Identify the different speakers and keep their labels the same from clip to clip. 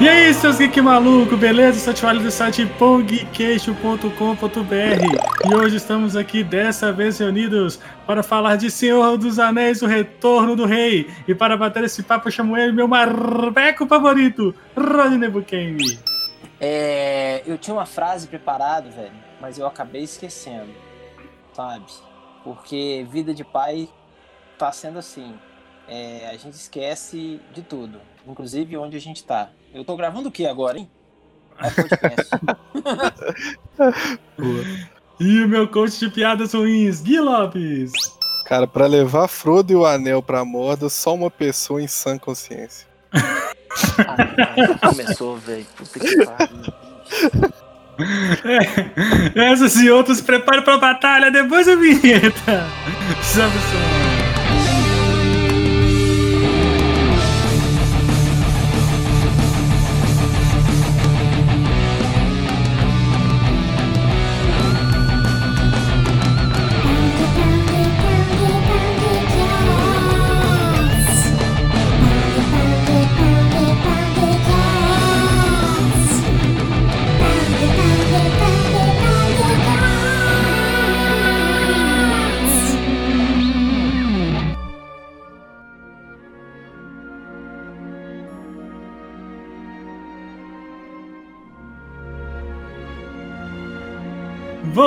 Speaker 1: E aí, seus geek maluco, beleza? Sou o do site pongqueixo.com.br e hoje estamos aqui dessa vez reunidos para falar de Senhor dos Anéis, o Retorno do Rei. E para bater esse papo, eu chamo ele, meu marbeco favorito, Rodney Buchanan.
Speaker 2: É, eu tinha uma frase preparada, velho, mas eu acabei esquecendo, sabe? Porque vida de pai tá sendo assim. É, a gente esquece de tudo, inclusive onde a gente tá. Eu tô gravando o que agora, hein? É podcast.
Speaker 1: e o meu coach de piadas ruins, Gui Lopes.
Speaker 3: Cara, para levar Frodo e o anel pra Morda, só uma pessoa em sã consciência.
Speaker 2: ah, começou, velho. Puta que pariu.
Speaker 1: É, essas e outras, prepare pra batalha depois da vinheta. Sabe.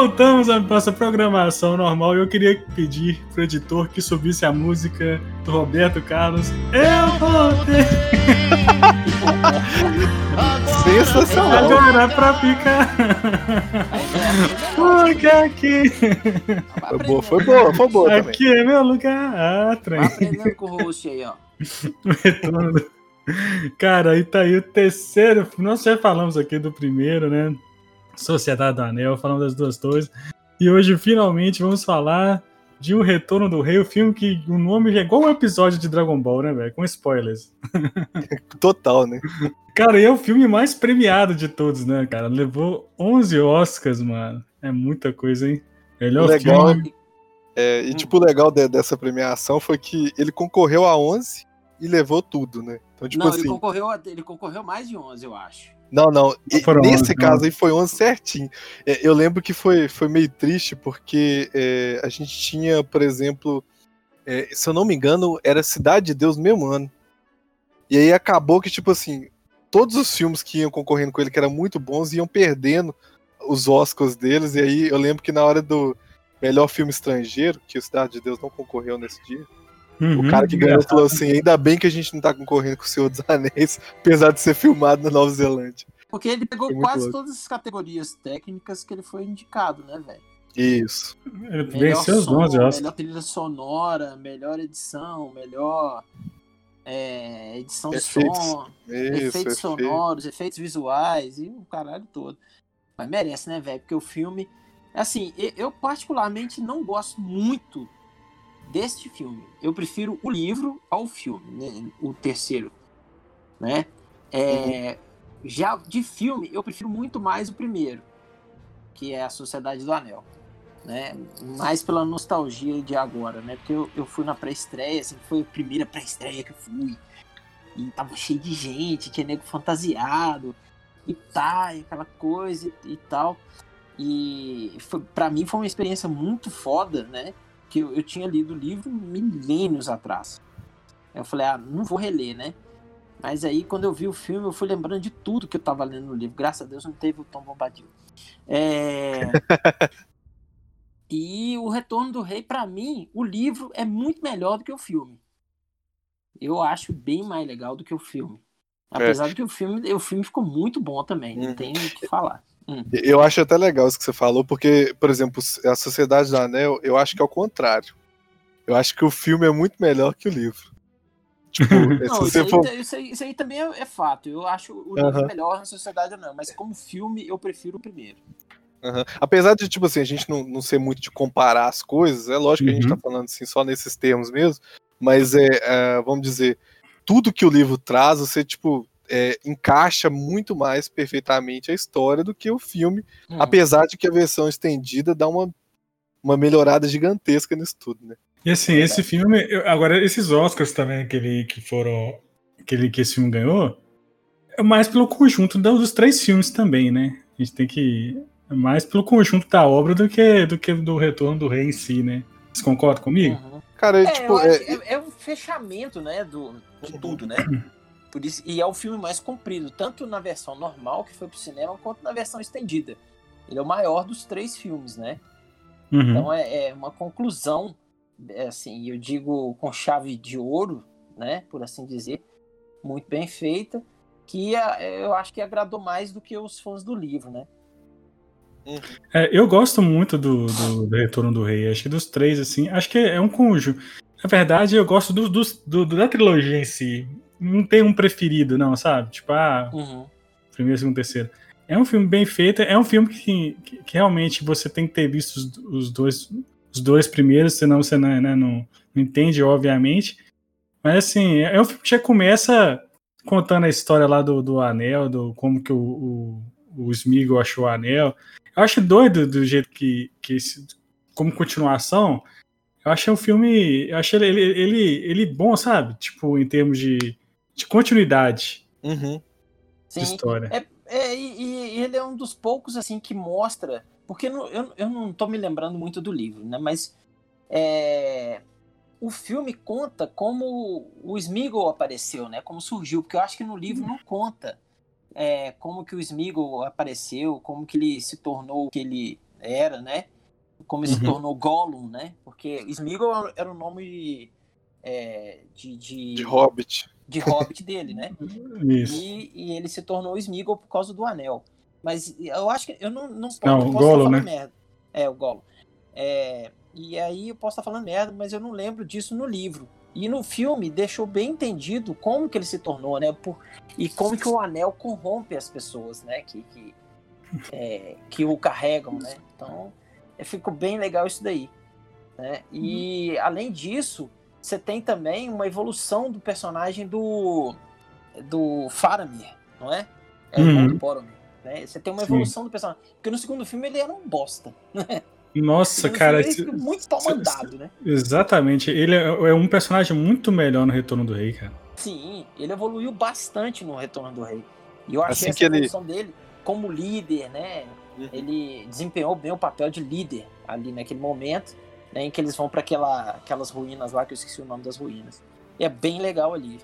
Speaker 1: Voltamos à nossa programação normal e eu queria pedir pro editor que subisse a música do Roberto Carlos. Eu voltei!
Speaker 3: Sensacional!
Speaker 1: Agora pra ficar! Porque aqui!
Speaker 3: Foi boa, foi boa, foi boa
Speaker 1: Aqui também. é meu lugar! Ah,
Speaker 2: trem! Aprendendo com o host aí, ó.
Speaker 1: Retorno. Cara, aí tá aí o terceiro. Nós já falamos aqui do primeiro, né? Sociedade do Anel, falando das duas torres. E hoje, finalmente, vamos falar de O Retorno do Rei, o filme que o nome é igual um episódio de Dragon Ball, né, velho? Com spoilers.
Speaker 3: Total, né?
Speaker 1: Cara, e é o filme mais premiado de todos, né, cara? Levou 11 Oscars, mano. É muita coisa, hein?
Speaker 3: Melhor legal, filme. É, e, tipo, o legal de, dessa premiação foi que ele concorreu a 11 e levou tudo, né?
Speaker 2: Então, tipo Não, assim... ele, concorreu a, ele concorreu mais de 11, eu acho.
Speaker 3: Não, não. nesse caso aí foi 11 certinho. É, eu lembro que foi, foi meio triste porque é, a gente tinha, por exemplo, é, se eu não me engano, era Cidade de Deus mesmo ano. E aí acabou que, tipo assim, todos os filmes que iam concorrendo com ele, que eram muito bons, iam perdendo os Oscars deles. E aí eu lembro que na hora do melhor filme estrangeiro, que o Cidade de Deus não concorreu nesse dia, Uhum, o cara que ganhou falou assim: ainda bem que a gente não tá concorrendo com o Senhor dos Anéis, apesar de ser filmado na Nova Zelândia.
Speaker 2: Porque ele pegou quase louco. todas as categorias técnicas que ele foi indicado, né, velho?
Speaker 3: Isso.
Speaker 1: Ele venceu os 11, eu acho.
Speaker 2: Melhor trilha sonora, melhor edição, melhor é, edição efeitos. de som, Isso, efeitos sonoros, efeitos visuais e o caralho todo. Mas merece, né, velho? Porque o filme. Assim, eu particularmente não gosto muito deste filme. Eu prefiro o livro ao filme, né? o terceiro, né? É, uhum. Já de filme, eu prefiro muito mais o primeiro, que é a Sociedade do Anel, né? Mais pela nostalgia de agora, né? Porque eu, eu fui na pré-estreia, assim, foi a primeira pré-estreia que eu fui. E tava cheio de gente, tinha nego fantasiado e tá, e aquela coisa e, e tal. E foi, pra mim foi uma experiência muito foda, né? Que eu, eu tinha lido o livro milênios atrás. Eu falei, ah, não vou reler, né? Mas aí, quando eu vi o filme, eu fui lembrando de tudo que eu tava lendo no livro. Graças a Deus não teve o Tom Bombadil. É... e o Retorno do Rei, para mim, o livro é muito melhor do que o filme. Eu acho bem mais legal do que o filme. Apesar é. de que o filme, o filme ficou muito bom também, não uhum. tem o que falar.
Speaker 3: Hum. Eu acho até legal isso que você falou, porque, por exemplo, a Sociedade do Anel, eu acho que é o contrário. Eu acho que o filme é muito melhor que o livro.
Speaker 2: Tipo, não, isso, aí, for... isso, aí, isso, aí, também é, é, fato. Eu acho o livro melhor na Sociedade do Anel, mas como filme, eu prefiro o primeiro.
Speaker 3: Uhum. Apesar de, tipo assim, a gente não, não ser muito de comparar as coisas, é lógico uhum. que a gente tá uhum. falando assim só nesses termos mesmo, mas é, é, vamos dizer, tudo que o livro traz, você, tipo, é, encaixa muito mais perfeitamente a história do que o filme, hum. apesar de que a versão estendida dá uma, uma melhorada gigantesca nisso tudo, né?
Speaker 1: E assim, esse filme, agora esses Oscars também que ele que foram que ele que esse filme ganhou, é mais pelo conjunto dos três filmes também, né? A gente tem que. É mais pelo conjunto da obra do que do, que do retorno do rei em si, né? Vocês concordam comigo? Uhum.
Speaker 2: Cara, é, tipo, é... é... é o fechamento, né, do, de tudo, né? Por isso, e é o filme mais comprido, tanto na versão normal que foi pro cinema, quanto na versão estendida. Ele é o maior dos três filmes, né? Uhum. Então é, é, uma conclusão, é, assim, eu digo com chave de ouro, né? Por assim dizer, muito bem feita, que é, eu acho que agradou mais do que os fãs do livro, né?
Speaker 1: Uhum. É, eu gosto muito do, do, do, Retorno do Rei. Acho que dos três, assim, acho que é um conjunto. Na verdade, eu gosto do, do, da trilogia em si. Não tem um preferido, não, sabe? Tipo, ah, uhum. primeiro, segundo, terceiro. É um filme bem feito, é um filme que, que, que realmente você tem que ter visto os, os, dois, os dois primeiros, senão você não, né, não, não entende, obviamente. Mas assim, é um filme que já começa contando a história lá do, do anel, do como que o, o, o Smeagol achou o anel. Eu acho doido do jeito que, que como continuação, eu achei um filme, eu achei ele, ele, ele bom, sabe? Tipo, em termos de, de continuidade
Speaker 2: uhum.
Speaker 1: de história.
Speaker 2: É, é e, e, ele é um dos poucos, assim, que mostra, porque eu, eu, eu não tô me lembrando muito do livro, né? Mas é, o filme conta como o Smeagol apareceu, né? Como surgiu, porque eu acho que no livro não conta é, como que o Smeagol apareceu, como que ele se tornou o que ele era, né? Como ele uhum. se tornou Gollum, né? Porque Smeagol era o nome é, de, de,
Speaker 3: de Hobbit.
Speaker 2: De Hobbit dele, né?
Speaker 1: Isso.
Speaker 2: E, e, ele se tornou Smeagol por causa do anel. Mas eu acho que eu não, não,
Speaker 1: posso Gollum, né?
Speaker 2: merda. É, o Gollum. É, e aí eu posso estar falando merda, mas eu não lembro disso no livro. E no filme deixou bem entendido como que ele se tornou, né? Por, e como que o anel corrompe as pessoas, né? Que, que, é, que o carregam, né? Então ficou bem legal isso daí. Né? E uhum. além disso, você tem também uma evolução do personagem do do Faramir, não é? É uhum. o Boromir. Né? Você tem uma evolução Sim. do personagem. Porque no segundo filme ele era um bosta. Né?
Speaker 1: Nossa, cara.
Speaker 2: Esse, muito pau mandado, né?
Speaker 1: Exatamente. Ele é, é, um personagem muito melhor no Retorno do Rei, cara.
Speaker 2: Sim, ele evoluiu bastante no Retorno do Rei. E eu achei assim essa evolução ele... dele como líder, né? Uhum. Ele desempenhou bem o papel de líder ali naquele momento, né, em que eles vão para aquela, aquelas ruínas lá, que eu esqueci o nome das ruínas. E é bem legal ali.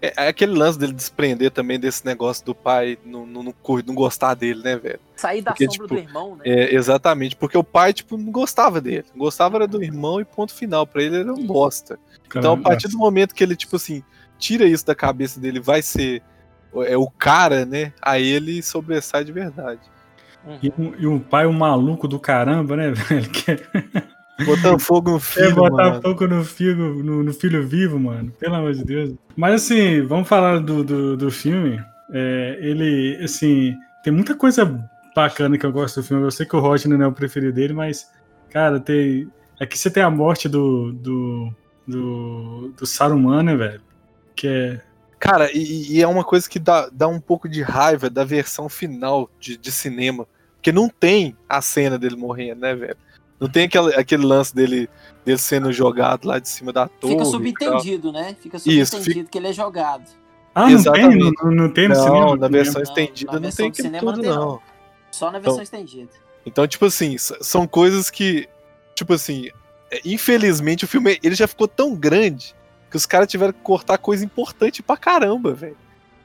Speaker 3: É, é, aquele lance dele desprender também desse negócio do pai não, não, não, não gostar dele, né, velho?
Speaker 2: Sair da porque, sombra tipo, do irmão, né?
Speaker 3: É, exatamente, porque o pai, tipo, não gostava dele. Não gostava era do irmão e ponto final. Pra ele era um bosta. Então, a partir do momento que ele, tipo assim, tira isso da cabeça dele, vai ser é o cara, né? Aí ele sobressai de verdade.
Speaker 1: Uhum. E, um, e um pai um maluco do caramba, né, velho? Que...
Speaker 3: Botar fogo no filho. É,
Speaker 1: botar mano. fogo no filho, no, no, filho vivo, mano. Pelo amor de Deus. Mas assim, vamos falar do, do, do filme. É, ele, assim, tem muita coisa bacana que eu gosto do filme. Eu sei que o Rodney não é o preferido dele, mas, cara, tem. Aqui você tem a morte do. do. do, do Saruman, né, velho? Que é.
Speaker 3: Cara, e, e, é uma coisa que dá, dá um pouco de raiva da versão final de, de cinema. Porque não tem a cena dele morrendo, né, velho? Não tem aquele, aquele lance dele, dele sendo jogado lá de cima da torre.
Speaker 2: Fica subentendido, né? Fica subentendido Isso, que ele é jogado.
Speaker 1: Ah, não tem, não, não, tem no
Speaker 3: não,
Speaker 1: cinema?
Speaker 3: na versão estendida não, não tem aquilo tudo, não. não.
Speaker 2: Só na versão então, estendida.
Speaker 3: Então, tipo assim, são coisas que, tipo assim, é, infelizmente o filme ele já ficou tão grande que os caras tiveram que cortar coisa importante pra caramba, velho.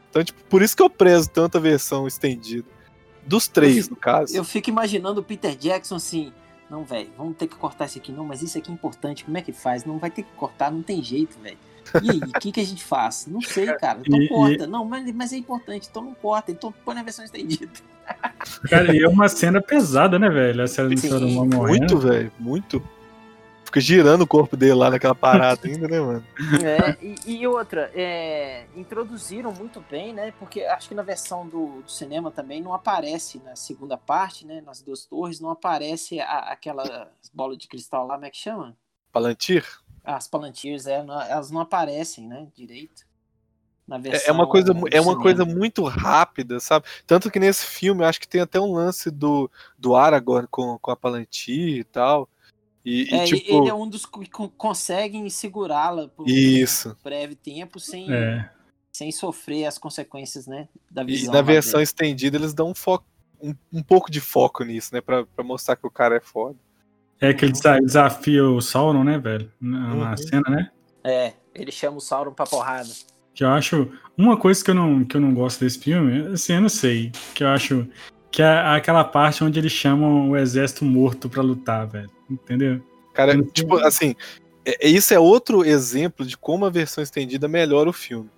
Speaker 3: Então, tipo, por isso que eu prezo tanto a versão estendida. Dos três,
Speaker 2: fico,
Speaker 3: no caso.
Speaker 2: Eu fico imaginando o Peter Jackson assim, não, velho, vamos ter que cortar isso aqui. Não, mas isso aqui é importante. Como é que faz? Não vai ter que cortar, não tem jeito, velho. E aí, o que, que a gente faz? Não sei, cara. Então e, corta. E... Não, mas, mas é importante, então não corta. Então põe na versão estendida.
Speaker 1: Cara, e é uma cena pesada, né, velho? A cena do Saruman
Speaker 3: morrendo. Muito, velho, muito. Fica girando o corpo dele lá naquela parada ainda, né, mano?
Speaker 2: É, e, e outra, é, introduziram muito bem, né? Porque acho que na versão do, do, cinema também não aparece na segunda parte, né? Nas duas torres, não aparece a, aquela bola de cristal lá, como é que chama?
Speaker 3: Palantir?
Speaker 2: As Palantirs, é, elas não aparecem, né? Direito.
Speaker 3: é uma coisa, é uma coisa muito rápida, sabe? Tanto que nesse filme, acho que tem até um lance do, do Aragorn com, com a Palantir e tal. E,
Speaker 2: é,
Speaker 3: e, tipo...
Speaker 2: Ele é um dos que conseguem segurá-la
Speaker 3: por Isso.
Speaker 2: um breve tempo sem,
Speaker 1: é.
Speaker 2: sem sofrer as consequências, né, da visão.
Speaker 3: E na versão estendida eles dão um foco, um, um, pouco de foco nisso, né, pra, pra mostrar que o cara é foda.
Speaker 1: É que ele desafia o Sauron, né, velho? Na, uhum. cena, né?
Speaker 2: É, ele chama o Sauron pra porrada.
Speaker 1: Que eu acho. Uma coisa que eu não, que eu não gosto desse filme, assim, eu não sei. Que eu acho. Que é aquela parte onde eles chamam o exército morto pra lutar, velho. Entendeu?
Speaker 3: Cara, tipo, assim. É, isso é outro exemplo de como a versão estendida melhora o filme.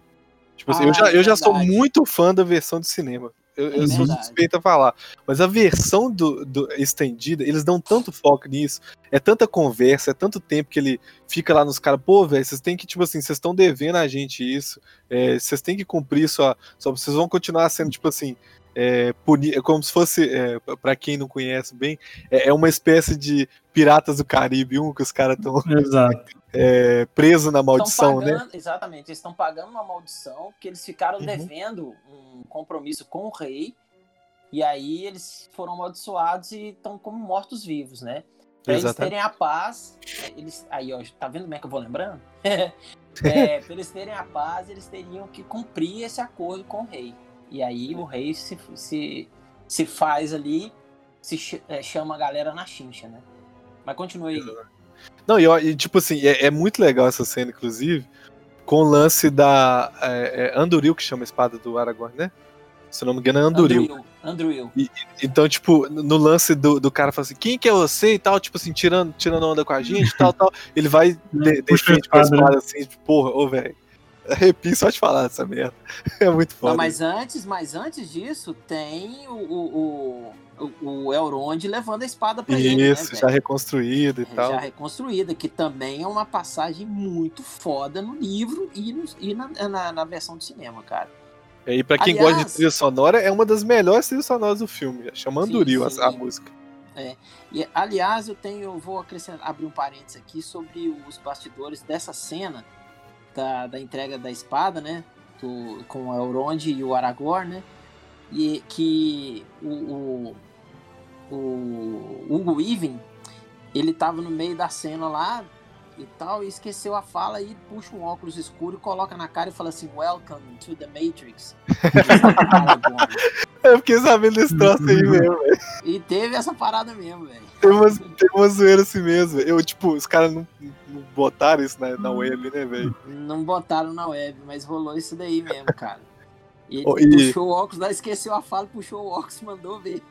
Speaker 3: Tipo assim, ah, eu já, é eu já sou muito fã da versão de cinema. Eu, é eu sou suspeito a falar. Mas a versão do, do, estendida, eles dão tanto foco nisso. É tanta conversa, é tanto tempo que ele fica lá nos caras. Pô, velho, vocês têm que, tipo assim, vocês estão devendo a gente isso. É, vocês têm que cumprir só. só vocês vão continuar sendo, tipo assim. É, puni, é como se fosse, é, para quem não conhece bem, é, é, uma espécie de Piratas do Caribe, um que os caras estão é, presos na maldição,
Speaker 2: né? pagando,
Speaker 3: né?
Speaker 2: Exatamente, eles estão pagando uma maldição que eles ficaram uhum. devendo um compromisso com o rei, e aí eles foram amaldiçoados e estão como mortos-vivos, né? Pra eles terem a paz, eles, aí ó, tá vendo como é que eu vou lembrando? é, pra eles terem a paz, eles teriam que cumprir esse acordo com o rei. E aí o rei se, se, se faz ali, se é, chama a galera na chincha, né? Mas continue aí.
Speaker 3: Não, e, e tipo assim, é, é, muito legal essa cena, inclusive, com o lance da é, é Anduril, que chama a espada do Aragorn, né? Se não me engano, é Anduril. Anduril.
Speaker 2: Anduril.
Speaker 3: E, então, tipo, no lance do, do cara fala assim, quem que é você e tal, tipo assim, tirando, tirando onda com a gente tal, tal. Ele vai de, de com a espada assim, tipo, porra, ô, velho. Arrepio só de falar dessa merda. É muito foda.
Speaker 2: Não, mas antes, mas antes disso, tem o, o, o, o Elrond levando a espada pra
Speaker 3: Isso,
Speaker 2: ele.
Speaker 3: Isso, né, já reconstruída e é, tal.
Speaker 2: Já reconstruída, que também é uma passagem muito foda no livro e, no, e na, na, na, versão de cinema, cara.
Speaker 3: E pra quem Aliás, gosta de trilha sonora, é uma das melhores trilhas sonoras do filme. Chama Anduril a, a, música.
Speaker 2: É. E, aliás, eu tenho, eu vou acrescentar, abrir um parênteses aqui sobre os bastidores dessa cena da, da entrega da espada, né? Do, com o Elrond e o Aragorn, né? E que o, o, o Hugo Even, ele tava no meio da cena lá e tal, e esqueceu a fala e puxa um óculos escuro, coloca na cara e fala assim, Welcome to the Matrix.
Speaker 3: Eu fiquei sabendo desse troço aí mesmo, velho.
Speaker 2: E teve essa parada mesmo, velho.
Speaker 3: Tem umas, tem uma zoeira assim mesmo. Eu, tipo, os caras não, botaram isso na, na web, né, velho?
Speaker 2: Não botaram na web, mas rolou isso daí mesmo, cara. E ele oh, e... puxou o óculos, lá esqueceu a fala, puxou o óculos e mandou ver.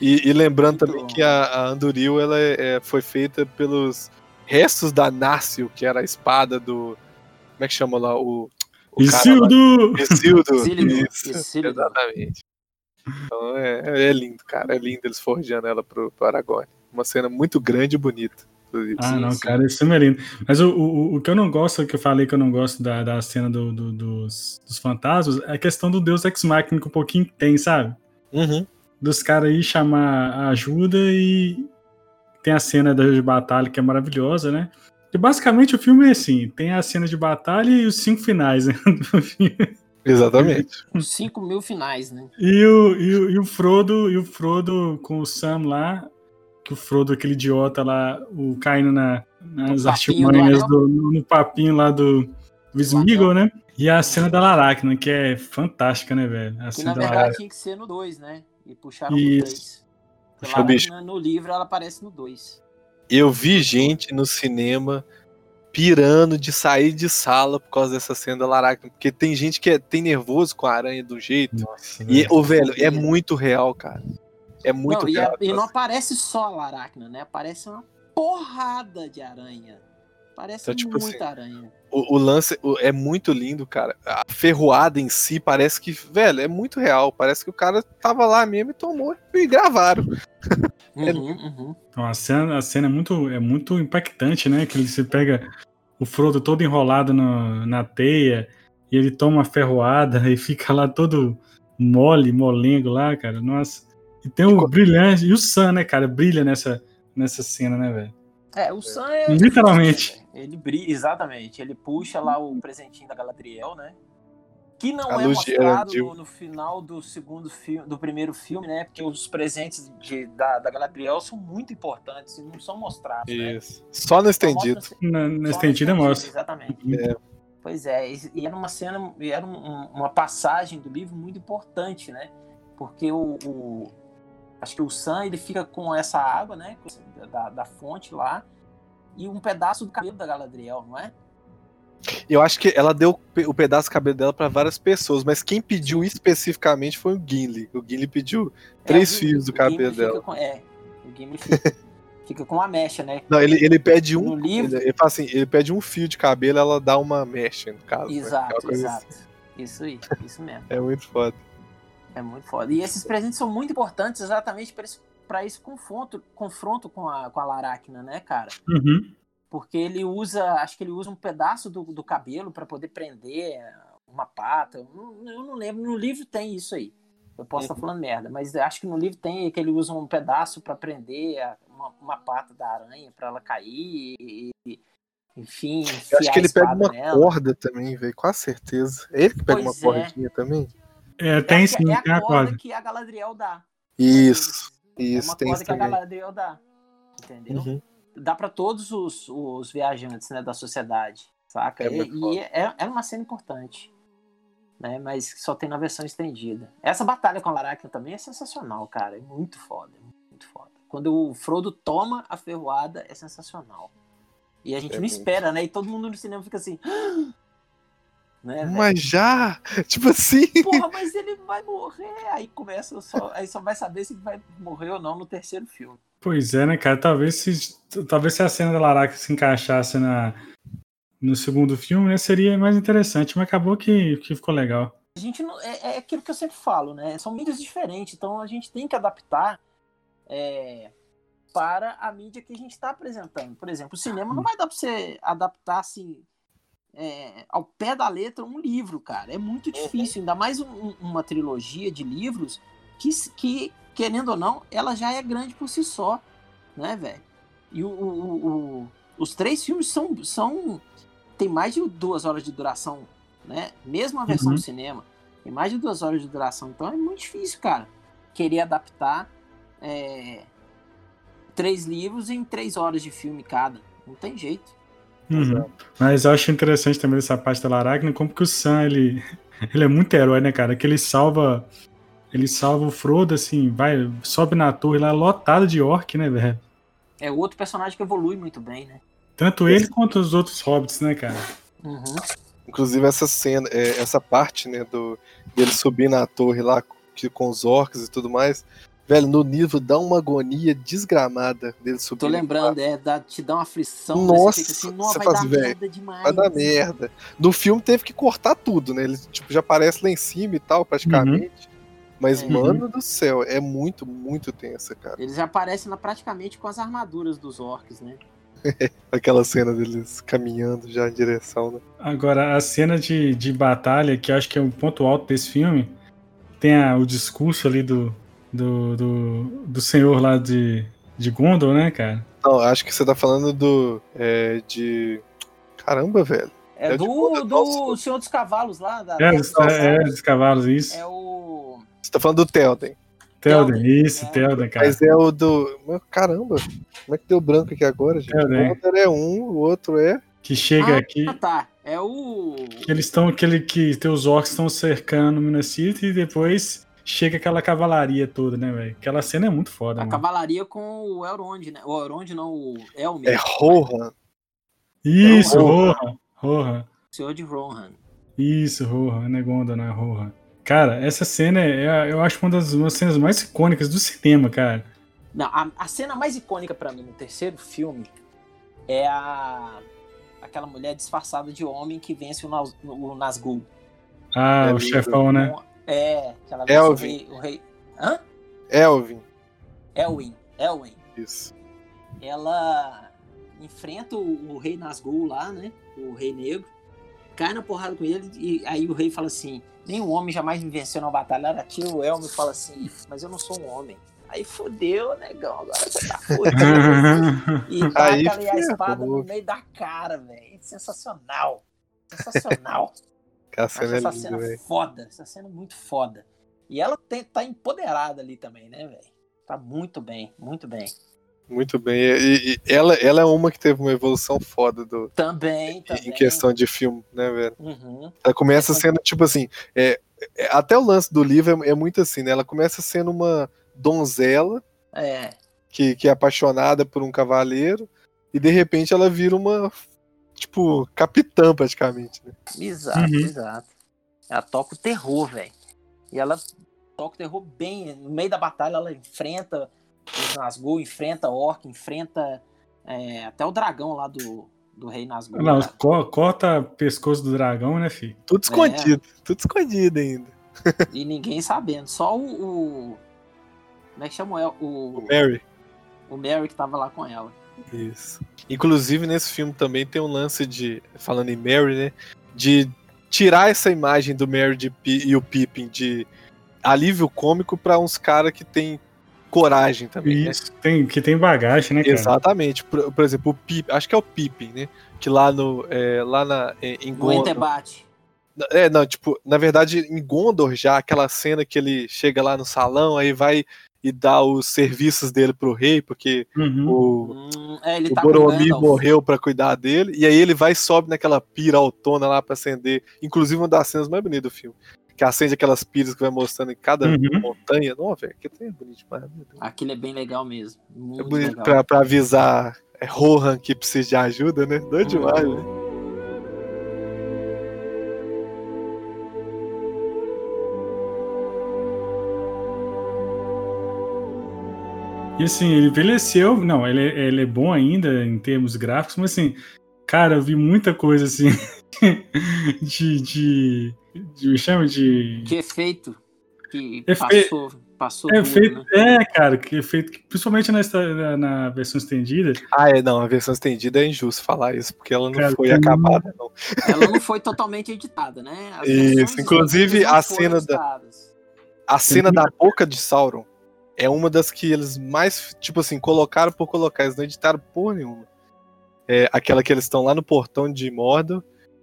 Speaker 3: E, e lembrando Muito também bom. que a, a Anduril ela é, é, foi feita pelos restos da Nácio, que era a espada do. Como é que chama lá? O.
Speaker 1: o Isildo!
Speaker 3: Isildo! Isso, exatamente. Então é, é, lindo, cara. É lindo eles forjando ela pro, pro Aragorn. Uma cena muito grande e bonita.
Speaker 1: Ah, sim, não, sim. cara, isso é lindo. Mas o, o, o que eu não gosto, que eu falei que eu não gosto da, da cena do, do dos, dos fantasmas, é a questão do Deus Ex Machina que um pouquinho tem, sabe?
Speaker 3: Uhum.
Speaker 1: Dos caras aí chamar ajuda e tem a cena de batalha que é maravilhosa, né? E basicamente o filme é assim: tem a cena de batalha e os cinco finais né, do filme.
Speaker 3: Exatamente.
Speaker 2: Os 5 mil finais, né?
Speaker 1: E o, e, o, e o Frodo, e o Frodo com o Sam lá, que o Frodo, aquele idiota lá, o caindo na, nas artimanhas, do, no, no, papinho lá do, do Smeagol, né? E a cena da Laracna, que é fantástica, né, velho? A
Speaker 2: que na verdade tinha que ser no 2, né? E puxaram Isso. pro 3. No livro ela aparece no 2.
Speaker 3: Eu vi gente no cinema pirando de sair de sala por causa dessa cena da Laracna. Porque tem gente que é, tem nervoso com a aranha do jeito. Nossa, e, o velho, é muito real, cara. É muito
Speaker 2: não. E, e, não aparece só a Laracna, né? Aparece uma porrada de aranha. Parece então, tipo muita assim, aranha.
Speaker 3: O, o, lance é muito lindo, cara. A ferroada em si parece que, velho, é muito real. Parece que o cara tava lá mesmo e tomou e gravaram.
Speaker 2: Uhum, uhum.
Speaker 1: Então, a, cena, a cena é muito, é muito impactante, né? Que ele se pega o Frodo todo enrolado no, na teia e ele toma uma ferroada e fica lá todo mole, molengo lá, cara. Nossa. E tem o brilhante. E o Sam, né, cara? Brilha nessa, nessa cena, né, velho?
Speaker 2: É, o Sam é.
Speaker 1: Literalmente.
Speaker 2: Ele brilha, exatamente. Ele puxa lá o presentinho da Galadriel, né? que não a é mostrado no, no, final do segundo filme, do primeiro filme, né? Porque os presentes de, da, da Galadriel são muito importantes e não são mostrados. Né? Isso.
Speaker 3: Né? Só no estendido.
Speaker 1: Na, no estendido mostra.
Speaker 2: Exatamente. É. Pois é, e era uma cena, era um, uma passagem do livro muito importante, né? Porque o, o, acho que o Sam ele fica com essa água, né? Da, da fonte lá e um pedaço do cabelo da Galadriel, não é?
Speaker 3: Eu acho que ela deu o pedaço do cabelo dela para várias pessoas, mas quem pediu especificamente foi o Gimli. O Gimli pediu é, três fios do cabelo dela.
Speaker 2: Com, é, o Gimli fica, fica, com uma mecha, né?
Speaker 3: Não, ele, ele pede um. Livro... Ele, ele, assim, ele pede um fio de cabelo, ela dá uma mecha, no caso.
Speaker 2: Né? Exato, né? exato. Assim. Isso aí, isso mesmo.
Speaker 3: é muito foda.
Speaker 2: É muito foda. E esses presentes são muito importantes exatamente para esse, pra esse confronto, confronto com a, com a Laracna, né, cara?
Speaker 1: Uhum
Speaker 2: porque ele usa, acho que ele usa um pedaço do, do cabelo para poder prender uma pata. Eu não, eu não, lembro, no livro tem isso aí. Eu posso estar uhum. falando merda, mas acho que no livro tem que ele usa um pedaço para prender uma, uma, pata da aranha para ela cair e, enfim.
Speaker 3: Eu acho que ele pega uma nela. corda também, velho, com certeza. É ele que pega pois uma é. cordinha também.
Speaker 1: É, tem é, sim,
Speaker 2: é a, é a corda que a Galadriel dá.
Speaker 3: Isso, isso,
Speaker 2: é uma corda que a Galadriel dá. Entendeu? Uhum dá para todos os, os viajantes né, da sociedade, saca? É e, e é, é, uma cena importante, né? Mas só tem na versão estendida. Essa batalha com a Laracna também é sensacional, cara. É muito foda, muito foda. Quando o Frodo toma a ferroada, é sensacional. E a gente é não muito... espera, né? E todo mundo no cinema fica assim.
Speaker 3: Né, mas já? Tipo assim.
Speaker 2: Porra, mas ele vai morrer. Aí começa só. Aí só vai saber se ele vai morrer ou não no terceiro filme.
Speaker 1: Pois é, né, cara? Talvez se, talvez se a cena da Laraca se encaixasse na, no segundo filme, né, seria mais interessante, mas acabou que, que ficou legal.
Speaker 2: A gente não, é, é aquilo que eu sempre falo, né? São mídias diferentes, então a gente tem que adaptar é, para a mídia que a gente está apresentando. Por exemplo, o cinema não vai dar para você adaptar assim é, ao pé da letra um livro, cara. É muito difícil, ainda mais um, uma trilogia de livros que, que querendo ou não, ela já é grande por si só, né, velho? E o, o, o, os três filmes são, são. tem mais de duas horas de duração, né? Mesmo a versão uhum. do cinema, tem mais de duas horas de duração. Então é muito difícil, cara, querer adaptar é, três livros em três horas de filme cada. Não tem jeito.
Speaker 1: Uhum. Mas eu acho interessante também essa parte da Laracna, como que o Sam, ele, ele é muito herói, né, cara? Que ele salva ele salva o Frodo, assim, vai, sobe na torre lá, lotado de orc, né, velho?
Speaker 2: É outro personagem que evolui muito bem, né?
Speaker 1: Tanto ele quanto os outros hobbits, né, cara?
Speaker 2: Uhum.
Speaker 3: Inclusive essa cena, é, essa parte, né, do, dele subir na torre lá que, com os orcs e tudo mais, velho, no nível dá uma agonia desgramada dele subir.
Speaker 2: Tô lembrando, é, dá, te dá uma aflição.
Speaker 3: Nossa, você, assim, você vai faz, dar merda demais. Vai dar merda. No filme teve que cortar tudo, né? Ele tipo, já aparece lá em cima e tal, praticamente. Uhum. Mas, é. mano do céu, é muito, muito tensa, cara.
Speaker 2: Eles aparecem lá praticamente com as armaduras dos orcs, né?
Speaker 3: Aquela cena deles caminhando já em direção, né?
Speaker 1: Agora, a cena de, de batalha, que eu acho que é o ponto alto desse filme, tem a, o discurso ali do, do, do, do senhor lá de, de Gondor, né, cara?
Speaker 3: Não, acho que você tá falando do. É, de. Caramba, velho.
Speaker 2: É, é do, do Senhor dos Cavalos lá. Da,
Speaker 1: é, é, é, dos Cavalos, isso.
Speaker 2: É o.
Speaker 3: Você tá falando do Telden.
Speaker 1: Telden, isso, é. Telden, cara.
Speaker 3: Mas é o do. Caramba, como é que deu branco aqui agora, gente? Telden. O outro é um, o outro é.
Speaker 1: Que chega
Speaker 2: ah,
Speaker 1: aqui.
Speaker 2: tá. É o.
Speaker 1: Eles estão. Aquele que teus orcs estão cercando Minas City e depois chega aquela cavalaria toda, né, velho? Aquela cena é muito foda,
Speaker 2: A
Speaker 1: mano.
Speaker 2: cavalaria com o Elrond, né? O Elrond não, o Elmer.
Speaker 3: É Rohan.
Speaker 1: Isso, Rohan. Rohan.
Speaker 2: Senhor de Rohan.
Speaker 1: Isso, Rohan. Não é Gonda, não é Rohan. Cara, essa cena é, eu acho uma das uma cenas mais icônicas do cinema, cara.
Speaker 2: Não, a, a cena mais icônica para mim no terceiro filme é a aquela mulher disfarçada de homem que vence o, Naz, o Nazgûl.
Speaker 1: Ah, é o chefão, né?
Speaker 2: É, que ela
Speaker 3: vence Elvin. o
Speaker 2: rei, o rei. Hã?
Speaker 3: Elvin.
Speaker 2: Elwin. Elwin.
Speaker 3: Isso.
Speaker 2: Ela enfrenta o, o rei Nazgûl lá, né? O rei negro. Cai na porrada com ele e aí o rei fala assim: Nenhum homem jamais me venceu numa batalha. Era tio o Elmo fala assim, mas eu não sou um homem. Aí fodeu, negão. Agora você tá fodido. e taca ali a espada no meio da cara, velho. Sensacional. Sensacional.
Speaker 3: Essa cena,
Speaker 2: essa cena é foda. Essa cena é muito foda. E ela tem, tá empoderada ali também, né, velho? Tá muito bem, muito bem.
Speaker 3: Muito bem. E, e, ela, ela é uma que teve uma evolução foda do.
Speaker 2: Também,
Speaker 3: em,
Speaker 2: também.
Speaker 3: Em questão de filme, né, velho? Uhum. Ela começa sendo, tipo assim. É, é, até o lance do livro é, é, muito assim, né? Ela começa sendo uma donzela.
Speaker 2: É.
Speaker 3: Que, que é apaixonada por um cavaleiro. E de repente ela vira uma. Tipo, capitã, praticamente. Né?
Speaker 2: Exato, uhum. exato. Ela toca o terror, velho. E ela toca o terror bem. No meio da batalha, ela enfrenta os Nazgûl, enfrenta Orc, enfrenta é, até o dragão lá do, do Rei Nazgûl.
Speaker 1: Não, co corta pescoço do dragão, né, filho?
Speaker 3: Tudo escondido, é. tudo escondido ainda.
Speaker 2: E ninguém sabendo. Só o. o como é que chama o,
Speaker 3: o Mary?
Speaker 2: O Mary que tava lá com ela.
Speaker 3: Isso. Inclusive, nesse filme também tem um lance de. Falando em Mary, né? De tirar essa imagem do Mary de, e o Pippin de alívio cômico para uns caras que tem coragem também.
Speaker 1: Né? Isso, né? tem, que tem bagagem, né, cara?
Speaker 3: Exatamente. Por, por exemplo, o Pippin, acho que é o Pippin, né? Que lá no. É, lá na, é, em
Speaker 2: Gondor. No debate.
Speaker 3: É, não, tipo, na verdade, em Gondor já, aquela cena que ele chega lá no salão, aí vai e dá os serviços dele pro rei, porque
Speaker 1: uhum.
Speaker 3: o,
Speaker 2: hum, é, o
Speaker 3: tá Boromir morreu para cuidar dele, e aí ele vai e sobe naquela pira autona lá para acender, inclusive uma das cenas mais bonitas do filme que acende aquelas pilhas que vai mostrando em cada uhum. montanha. Não, velho, aquilo é bonito demais.
Speaker 2: Aquilo é bem legal mesmo.
Speaker 3: Muito é bonito legal. Pra, pra avisar é, Rohan que precisa de ajuda, né? Doido uhum. demais,
Speaker 1: E assim, ele envelheceu. Não, ele, é, ele é bom ainda em termos gráficos, mas assim, cara, eu vi muita coisa assim de, de de, me chama de.
Speaker 2: De efeito que
Speaker 1: Efe...
Speaker 2: passou, passou
Speaker 1: é, efeito, né? é, cara, que efeito, principalmente na, na, versão estendida.
Speaker 3: Ah, é, não, a versão estendida é injusto falar isso, porque ela não cara, foi acabada, não.
Speaker 2: Ela não foi totalmente editada, né?
Speaker 3: As isso, inclusive a cena da. A cena da boca de Sauron é uma das que eles mais, tipo assim, colocaram por colocar, eles não editaram por nenhuma. É aquela que eles estão lá no portão de Mordor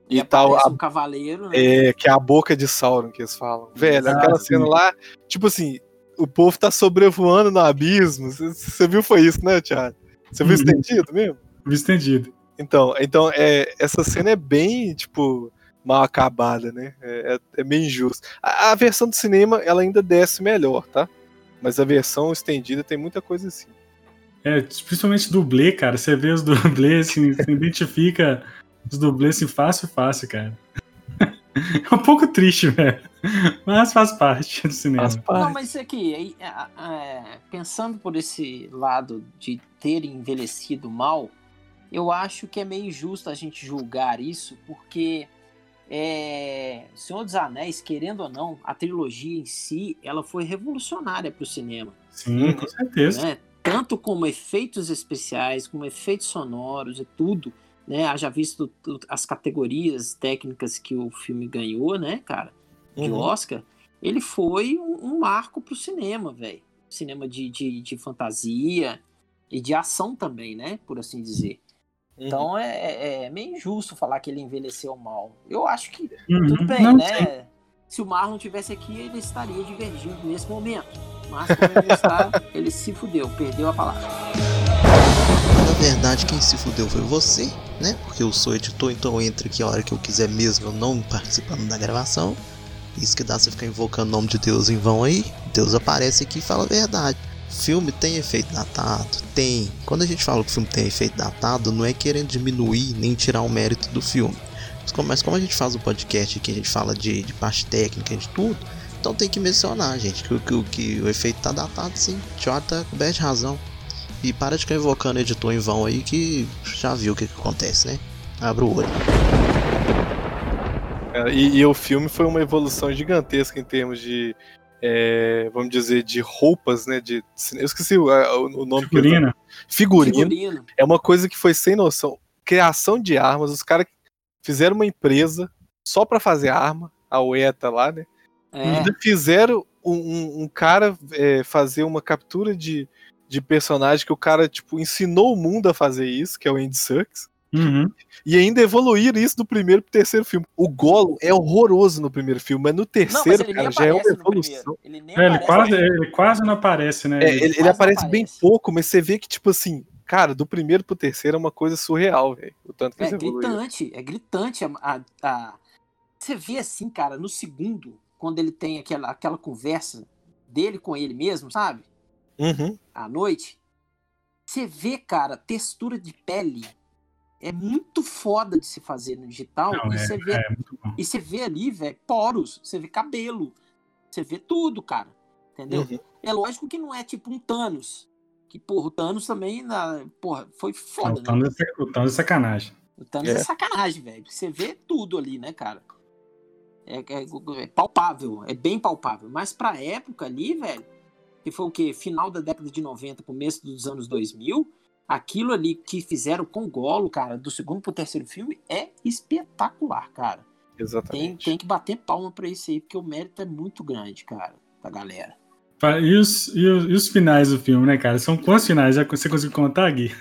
Speaker 2: e, e tal. Um cavaleiro, né?
Speaker 3: É, que é a boca de Sauron que eles falam. Velho, ah, aquela cena lá, tipo assim, o povo tá sobrevoando no abismo. Você viu foi isso, né, Thiago? Você viu uhum. estendido mesmo?
Speaker 1: Vi estendido.
Speaker 3: Então, então é, essa cena é bem, tipo, mal acabada, né? É, é, é meio injusto. A, a, versão do cinema, ela ainda desce melhor, tá? Mas a versão estendida tem muita coisa assim.
Speaker 1: É, principalmente dublê, cara. Você vê os dublês, assim, você identifica os dublês assim, fácil, fácil, cara. É um pouco triste, velho. Mas faz parte do cinema. Faz
Speaker 2: parte. Não, mas isso aqui, é, é, pensando por esse lado de ter envelhecido mal, eu acho que é meio injusto a gente julgar isso, porque é, Senhor dos Anéis, querendo ou não, a trilogia em si, ela foi revolucionária para o cinema.
Speaker 1: Sim, com certeza. Né?
Speaker 2: Tanto como efeitos especiais, como efeitos sonoros e tudo né? Haja visto as categorias técnicas que o filme ganhou, né, cara? De uhum. Oscar. Ele foi um, um marco pro cinema, velho. Cinema de, de, de, fantasia e de ação também, né? Por assim dizer. Uhum. Então é, é, é, meio injusto falar que ele envelheceu mal. Eu acho que uhum. tudo bem, Não, né? Sim. Se o Marlon tivesse aqui, ele estaria divergindo nesse momento. Mas como ele está, ele se fudeu, perdeu a palavra
Speaker 4: verdade, quem se fudeu foi você, né? Porque eu sou editor, então eu entro aqui a hora que eu quiser mesmo, eu não participando da gravação. Isso que dá você ficar invocando o nome de Deus em vão aí. Deus aparece aqui e fala a verdade. Filme tem efeito datado? Tem. Quando a gente fala que o filme tem efeito datado, não é querendo diminuir nem tirar o mérito do filme. Mas como a gente faz o podcast aqui, a gente fala de, de parte técnica, de tudo, então tem que mencionar, gente, que, que, que o efeito tá datado sim. Tchau, tá coberto razão. E para de ficar invocando editor em vão aí que já viu o que, que acontece, né? Abra o olho.
Speaker 3: É, e, e, o filme foi uma evolução gigantesca em termos de, é, vamos dizer, de roupas, né? De, eu esqueci o, o nome.
Speaker 1: Figurina.
Speaker 3: Que Figurino. Figurino. É uma coisa que foi sem noção. Criação de armas, os caras fizeram uma empresa só para fazer arma, a UETA lá, né? É. E ainda fizeram um, um, um cara é, fazer uma captura de, de personagem que o cara, tipo, ensinou o mundo a fazer isso, que é o Andy Sucks.
Speaker 1: Uhum.
Speaker 3: E ainda evoluir isso do primeiro pro terceiro filme. O Golo é horroroso no primeiro filme, mas no terceiro, não, mas cara, já é uma evolução.
Speaker 1: Ele, é, ele, quase, ele, quase, não aparece, né?
Speaker 3: É, ele, ele, ele aparece, aparece, bem pouco, mas você vê que, tipo assim, cara, do primeiro pro terceiro é uma coisa surreal, velho. O tanto que
Speaker 2: é gritante, é gritante. A, a, a, Você vê assim, cara, no segundo, quando ele tem aquela, aquela conversa dele com ele mesmo, sabe?
Speaker 3: Uhum.
Speaker 2: À noite. Você vê, cara, textura de pele é muito foda de se fazer no digital. Não, e, é, você vê, é e você vê ali, velho, poros, você vê cabelo, você vê tudo, cara. Entendeu? Uhum. É lógico que não é tipo um Thanos. Que, porra, o Thanos também, na, porra, foi foda,
Speaker 1: o Thanos, né? É, o Thanos é sacanagem.
Speaker 2: O Thanos é, é sacanagem, velho. Você vê tudo ali, né, cara? É, é, é, palpável, é bem palpável. Mas pra época ali, velho, que foi o quê? Final da década de 90, começo dos anos 2000, aquilo ali que fizeram com o Golo, cara, do segundo pro terceiro filme, é espetacular, cara.
Speaker 3: Exatamente.
Speaker 2: Tem, tem que bater palma pra isso aí, porque o mérito é muito grande, cara, da galera.
Speaker 1: E os, e os, e os finais do filme, né, cara? São quantos finais? Já você conseguiu contar, Gui?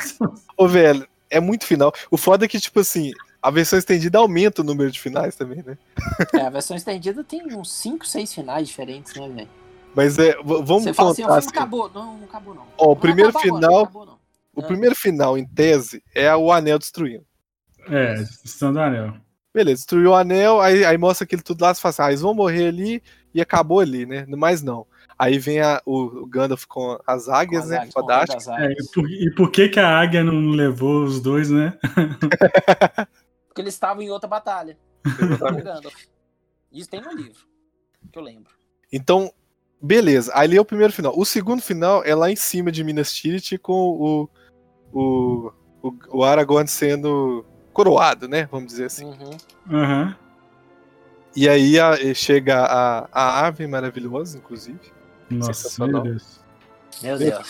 Speaker 3: Ô, velho, é muito final. O foda é que, tipo assim, a versão estendida aumenta o número de finais também, né?
Speaker 2: É, a versão estendida tem uns 5, 6 finais diferentes, né, velho?
Speaker 3: Mas é, vamos Você
Speaker 2: fala assim, o filme assim. acabou. Não, não acabou, não. Ó,
Speaker 3: o primeiro final. Agora, acabou, o é. primeiro final, em tese, é o anel destruindo.
Speaker 1: É, destruição do anel.
Speaker 3: Beleza, destruiu o anel, aí, aí mostra aquilo tudo lá, você fala assim, ah, eles vão morrer ali e acabou ali, né? Mas não. Aí vem a, o, Gandalf com as águias, com né? Águias, Fantástico.
Speaker 1: É, e, por, e por que, que a águia não levou os dois, né?
Speaker 2: Porque eles estavam em outra batalha. Isso tem no livro, que eu lembro.
Speaker 3: Então, beleza. Ali é o primeiro final. O segundo final é lá em cima de Minas Tirith com o, o, o, o Aragorn sendo coroado, né? Vamos dizer assim.
Speaker 2: Uhum.
Speaker 1: Uhum.
Speaker 3: E aí a, chega a, a ave maravilhosa, inclusive.
Speaker 1: Nossa, meu Deus.
Speaker 2: Meu Deus.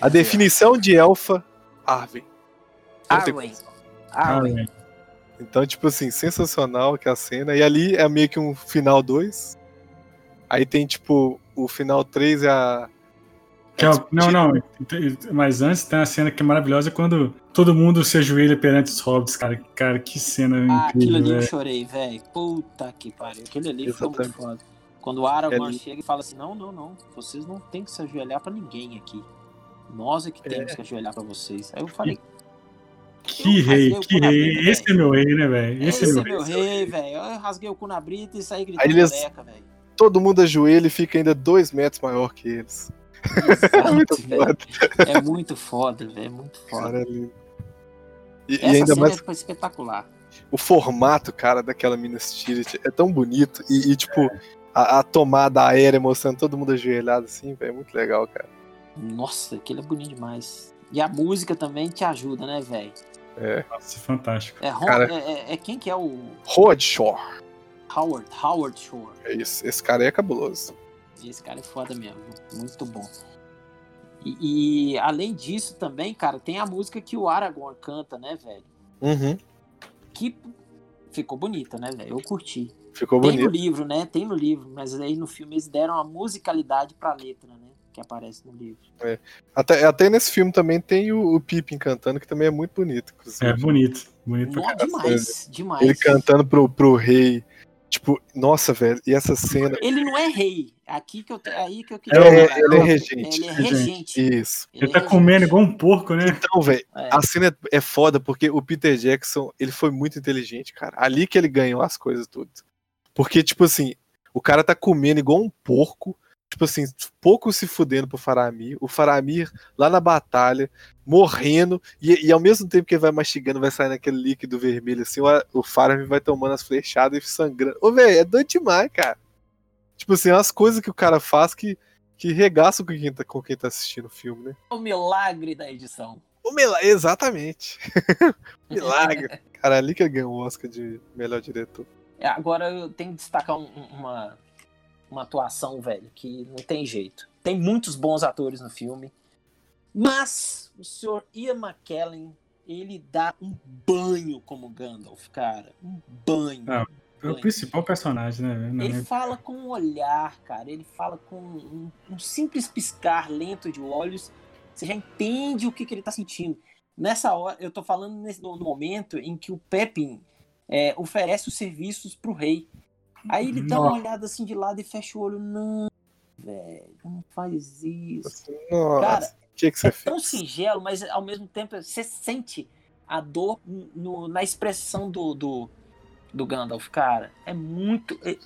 Speaker 3: A definição de elfa, Arwen.
Speaker 2: Arwen.
Speaker 1: Arwen.
Speaker 3: Então, tipo assim, sensacional que a cena. E ali é meio que um final 2. Aí tem, tipo, o final 3 é a.
Speaker 1: É, não, não, mas antes tem a cena que é maravilhosa quando todo mundo se ajoelha perante os hobbits, cara. Cara, que cena ah, incrível.
Speaker 2: Aquilo ali
Speaker 1: véio.
Speaker 2: eu chorei, velho. Puta que pariu. Aquilo ali Exatamente. foi muito foda. Quando o Aragorn é chega e fala assim: não, não, não. Vocês não tem que se ajoelhar pra ninguém aqui. Nós é que temos é. que ajoelhar pra vocês. Aí eu falei.
Speaker 1: Que eu rei, que rei. Esse é meu rei, né, velho?
Speaker 2: Esse, Esse, é meu rei, rei velho. Eu rasguei o cu na brita e saí gritando eles... velho.
Speaker 3: Todo mundo ajoelha e fica ainda dois metros maior que eles.
Speaker 2: Exato, é muito foda. É muito foda, velho. É muito foda. Cara, é.
Speaker 3: E, e ainda mais.
Speaker 2: É espetacular.
Speaker 3: O formato, cara, daquela Minas Tirith é tão bonito. E, e tipo, é. a, a, tomada aérea mostrando todo mundo ajoelhado assim, é muito legal, cara.
Speaker 2: Nossa, aquilo é bonito demais. E a música também te ajuda, né, velho?
Speaker 3: É.
Speaker 1: Nossa, fantástico.
Speaker 2: É, cara... É, é, é, quem que é o.
Speaker 3: Howard Shore.
Speaker 2: Howard, Howard Shore.
Speaker 3: É isso, esse cara é cabuloso.
Speaker 2: Esse cara é foda mesmo, muito bom. E, e, além disso também, cara, tem a música que o Aragorn canta, né, velho?
Speaker 3: Uhum.
Speaker 2: Que ficou bonita, né, velho? Eu curti.
Speaker 3: Ficou
Speaker 2: tem
Speaker 3: bonito.
Speaker 2: no livro, né? Tem no livro, mas aí no filme eles deram a musicalidade pra letra, né? Que aparece no livro.
Speaker 3: É. Até, até nesse filme também tem o, o Pippin cantando, que também é muito bonito.
Speaker 1: Inclusive. É bonito. Bonito
Speaker 2: Não, demais, demais.
Speaker 3: Ele cantando pro, pro rei Tipo, nossa, velho, e essa cena.
Speaker 2: Ele não é rei. Aqui que eu, aí que eu
Speaker 3: queria. É, ele é regente.
Speaker 2: Ele é regente.
Speaker 3: Isso.
Speaker 1: Ele, ele tá é comendo igual um porco, né?
Speaker 3: Então, velho, é. a cena é foda porque o Peter Jackson, ele foi muito inteligente, cara. Ali que ele ganhou as coisas tudo. Porque, tipo assim, o cara tá comendo igual um porco tipo assim, pouco se fudendo pro Faramir, o Faramir lá na batalha, morrendo, e, e ao mesmo tempo que ele vai mastigando, vai saindo aquele líquido vermelho, assim, o, o Faramir vai tomando as flechadas e sangrando. Ô, velho, é doido demais, cara. Tipo assim, é umas coisas que o cara faz que, que regaçam com quem, tá, com quem tá assistindo o filme, né?
Speaker 2: O milagre da edição.
Speaker 3: O milagre, exatamente. milagre. cara, ali que ele ganhou o Oscar de melhor diretor.
Speaker 2: É, agora eu tenho que destacar um, uma, uma atuação, velho, que não tem jeito. Tem muitos bons atores no filme, mas o senhor Ian McKellen, ele dá um banho como Gandalf, cara. Um banho.
Speaker 1: Ah, é o principal personagem, né?
Speaker 2: Não ele é... fala com um olhar, cara. Ele fala com um, um, simples piscar lento de olhos. Você já entende o que, que ele tá sentindo. Nessa hora, eu tô falando nesse, no momento em que o Pepin é, oferece os serviços pro rei. Aí ele dá uma olhada assim de lado e fecha o olho. Não, velho, não faz isso.
Speaker 3: Nossa, Cara, que que você
Speaker 2: é
Speaker 3: fez?
Speaker 2: tão singelo, mas ao mesmo tempo você sente a dor no, na expressão do, do, do Gandalf, cara. É muito. E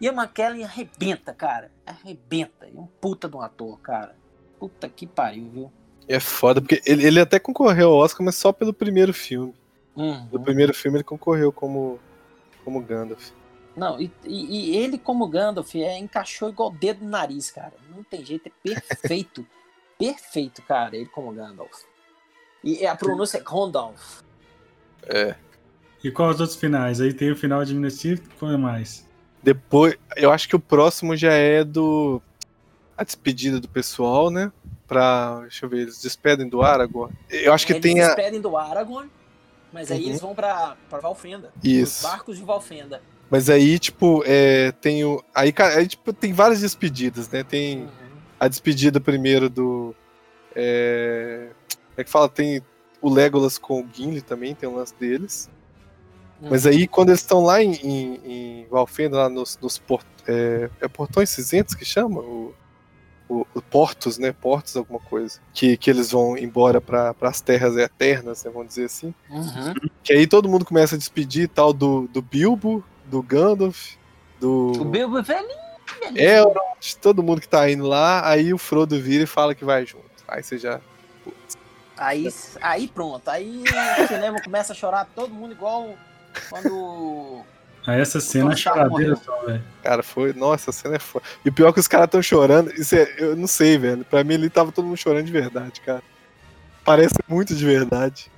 Speaker 2: Ian McKellen arrebenta, cara. Arrebenta. É um puta de um ator, cara. Puta que pariu, viu?
Speaker 3: É foda, porque ele, ele até concorreu ao Oscar, mas só pelo primeiro filme.
Speaker 2: Uhum.
Speaker 3: No primeiro filme ele concorreu como, como Gandalf.
Speaker 2: Não, e, e, e, ele como Gandalf é, encaixou igual dedo no nariz, cara. Não tem jeito, é perfeito. Perfeito, cara, ele como Gandalf. E a pronúncia é Gandalf.
Speaker 3: É.
Speaker 1: E quais os outros finais? Aí tem o final de Minas Tirith, qual é mais?
Speaker 3: Depois, eu acho que o próximo já é do. A despedida do pessoal, né? Pra. Deixa eu ver, eles despedem do Aragorn. Eu acho que
Speaker 2: eles
Speaker 3: tem a.
Speaker 2: despedem do Aragorn, mas aí
Speaker 3: Uhum.
Speaker 2: eles vão pra, pra Valfenda.
Speaker 3: Isso.
Speaker 2: Os barcos de Valfenda.
Speaker 3: Mas aí, tipo, é, tem o. Aí, cara, aí, tipo, tem várias despedidas, né? Tem
Speaker 2: Uhum.
Speaker 3: A despedida primeiro do. É, é que fala, tem o Legolas com o Gimli também, tem um lance deles. Mas aí, quando eles estão lá em, em, em Valfenda, lá nos, nos port, é, é portões cinzentos que chama? O, o, o portos, né? Portos, alguma coisa. Que, que eles vão embora para as terras eternas, né? Vamos dizer assim.
Speaker 2: Uhum.
Speaker 3: Que aí todo mundo começa a despedir tal do, do Bilbo, do Gandalf, do
Speaker 2: O Bilbo é velhinho. velhinho.
Speaker 3: Elrond, todo mundo que tá indo lá. Aí o Frodo vira e fala que vai junto. Aí você já.
Speaker 2: Aí, aí pronto. Aí o cinema começa a chorar todo mundo igual quando.
Speaker 1: Aí essa cena é choradeira só, velho.
Speaker 3: Cara, foi. Nossa, a cena é foda. E o pior é que os caras tão chorando. Isso é, eu não sei, velho. Pra mim ali tava todo mundo chorando de verdade, cara. Parece muito de verdade.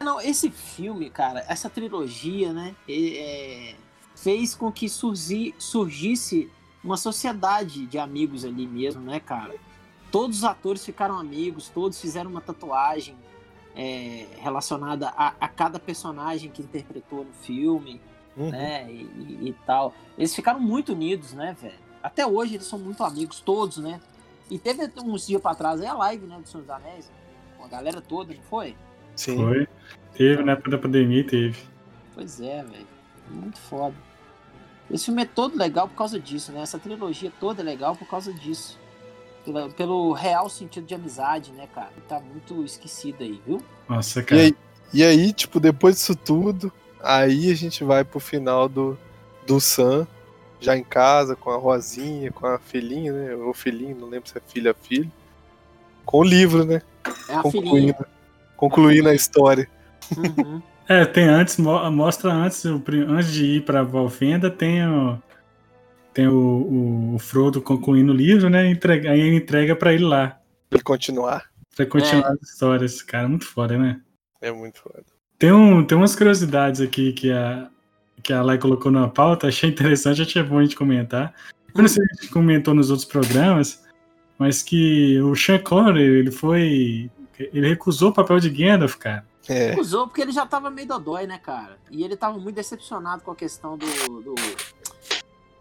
Speaker 2: Não, esse filme, cara, essa trilogia, né, é, fez com que surgi- surgisse uma sociedade de amigos ali mesmo, né, cara? Todos os atores ficaram amigos, todos fizeram uma tatuagem é, relacionada a, a cada personagem que interpretou no filme,
Speaker 3: Uhum.
Speaker 2: né, e, e- e tal. Eles ficaram muito unidos, né, velho? Até hoje eles são muito amigos, todos, né? E teve uns dias pra trás aí a live, né, do Senhor dos Anéis, com a galera toda, não foi?
Speaker 3: Sim.
Speaker 1: Foi. Teve, na época da pandemia, teve.
Speaker 2: Pois é, velho. Muito foda. Esse filme é todo legal por causa disso, né? Essa trilogia toda é legal por causa disso. Pela- pelo real sentido de amizade, né, cara? Tá muito esquecido aí, viu?
Speaker 1: Nossa,
Speaker 3: E
Speaker 1: cara.
Speaker 3: aí, e aí, tipo, depois disso tudo, aí a gente vai pro final do, do Sam, já em casa, com a Rosinha, com a filhinha, né? Ou filhinho, não lembro se é filha ou filho. Com o livro, né?
Speaker 2: É a filhinha.
Speaker 3: Concluindo, concluindo a história.
Speaker 2: Uhum.
Speaker 1: É, tem antes, mo- mostra antes, antes de ir pra Valfenda, tem o. Tem o, o- o Frodo concluindo o livro, né? Entrega, aí ele entrega pra ele lá.
Speaker 3: Pra ele continuar.
Speaker 1: Pra continuar as histórias. Cara, muito foda, né?
Speaker 3: É muito foda.
Speaker 1: Tem, um, tem umas curiosidades aqui que a, que a Lai colocou na pauta, achei interessante, achei bom a gente comentar. Eu não sei se a gente comentou nos outros programas, mas que o Sean Connery, ele foi. Ele recusou o papel de Gandalf, cara.
Speaker 3: É.
Speaker 2: Usou porque ele já tava meio dodói, né, cara? E ele tava muito decepcionado com a questão do. do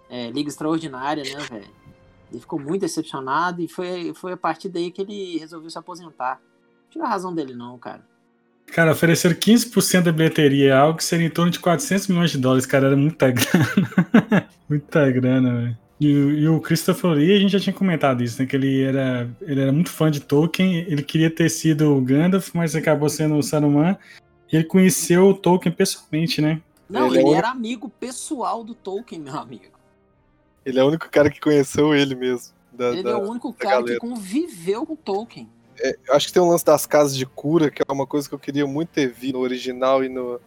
Speaker 2: é, Liga Extraordinária, né, velho? Ele ficou muito decepcionado e foi, foi a partir daí que ele resolveu se aposentar. Não tive a razão dele, não, cara.
Speaker 1: Cara, ofereceram 15% da bilheteria, algo que seria em torno de 400 milhões de dólares, cara, era muita grana. muita grana, velho. E, o- e o Christopher Lee, a gente já tinha comentado isso, né? Que ele era, ele era muito fã de Tolkien, ele queria ter sido o Gandalf, mas acabou sendo o Saruman. E ele conheceu o Tolkien pessoalmente, né?
Speaker 2: Não,
Speaker 3: Ele é
Speaker 2: ele,
Speaker 3: único-
Speaker 2: era amigo pessoal do Tolkien, meu amigo.
Speaker 3: Ele é o único cara que conheceu ele mesmo. da-
Speaker 2: Ele
Speaker 3: da-
Speaker 2: é o único cara
Speaker 3: galera.
Speaker 2: que conviveu com Tolkien.
Speaker 3: Eu acho que tem um lance das casas de cura, que é uma coisa que eu queria muito ter visto no original e no,